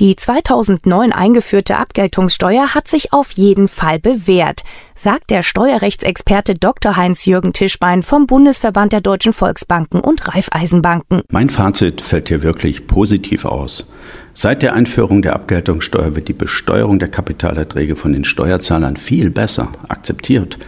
Die 2009 eingeführte Abgeltungssteuer hat sich auf jeden Fall bewährt, sagt der Steuerrechtsexperte Dr. Heinz-Jürgen Tischbein vom Bundesverband der Deutschen Volksbanken und Raiffeisenbanken. Mein Fazit fällt hier wirklich positiv aus. Seit der Einführung der Abgeltungssteuer wird die Besteuerung der Kapitalerträge von den Steuerzahlern viel besser akzeptiert.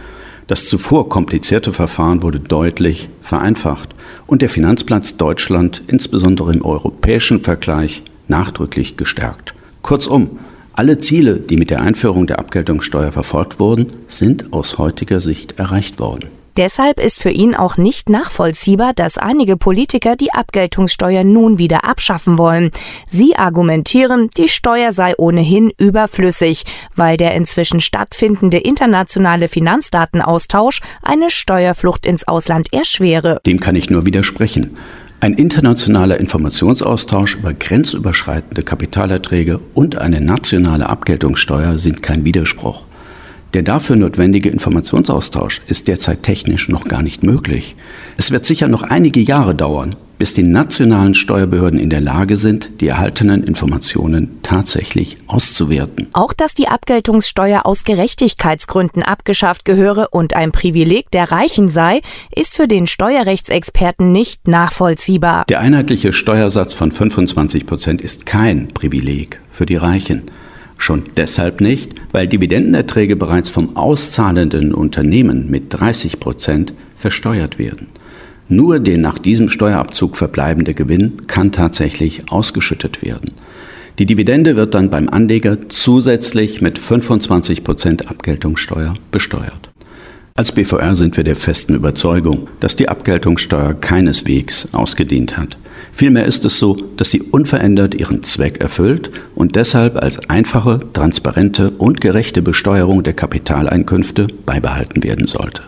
Das zuvor komplizierte Verfahren wurde deutlich vereinfacht und der Finanzplatz Deutschland, insbesondere im europäischen Vergleich, nachdrücklich gestärkt. Kurzum, alle Ziele, die mit der Einführung der Abgeltungssteuer verfolgt wurden, sind aus heutiger Sicht erreicht worden. Deshalb ist für ihn auch nicht nachvollziehbar, dass einige Politiker die Abgeltungssteuer nun wieder abschaffen wollen. Sie argumentieren, die Steuer sei ohnehin überflüssig, weil der inzwischen stattfindende internationale Finanzdatenaustausch eine Steuerflucht ins Ausland erschwere. Dem kann ich nur widersprechen. Ein internationaler Informationsaustausch über grenzüberschreitende Kapitalerträge und eine nationale Abgeltungssteuer sind kein Widerspruch. Der dafür notwendige Informationsaustausch ist derzeit technisch noch gar nicht möglich. Es wird sicher noch einige Jahre dauern, bis die nationalen Steuerbehörden in der Lage sind, die erhaltenen Informationen tatsächlich auszuwerten. Auch dass die Abgeltungssteuer aus Gerechtigkeitsgründen abgeschafft gehöre und ein Privileg der Reichen sei, ist für den Steuerrechtsexperten nicht nachvollziehbar. Der einheitliche Steuersatz von 25 Prozent ist kein Privileg für die Reichen. Schon deshalb nicht, weil Dividendenerträge bereits vom auszahlenden Unternehmen mit 30 Prozent versteuert werden. Nur der nach diesem Steuerabzug verbleibende Gewinn kann tatsächlich ausgeschüttet werden. Die Dividende wird dann beim Anleger zusätzlich mit 25 Prozent Abgeltungssteuer besteuert. Als BVR sind wir der festen Überzeugung, dass die Abgeltungssteuer keineswegs ausgedient hat. Vielmehr ist es so, dass sie unverändert ihren Zweck erfüllt und deshalb als einfache, transparente und gerechte Besteuerung der Kapitaleinkünfte beibehalten werden sollte.